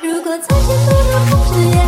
如果再见不能不只。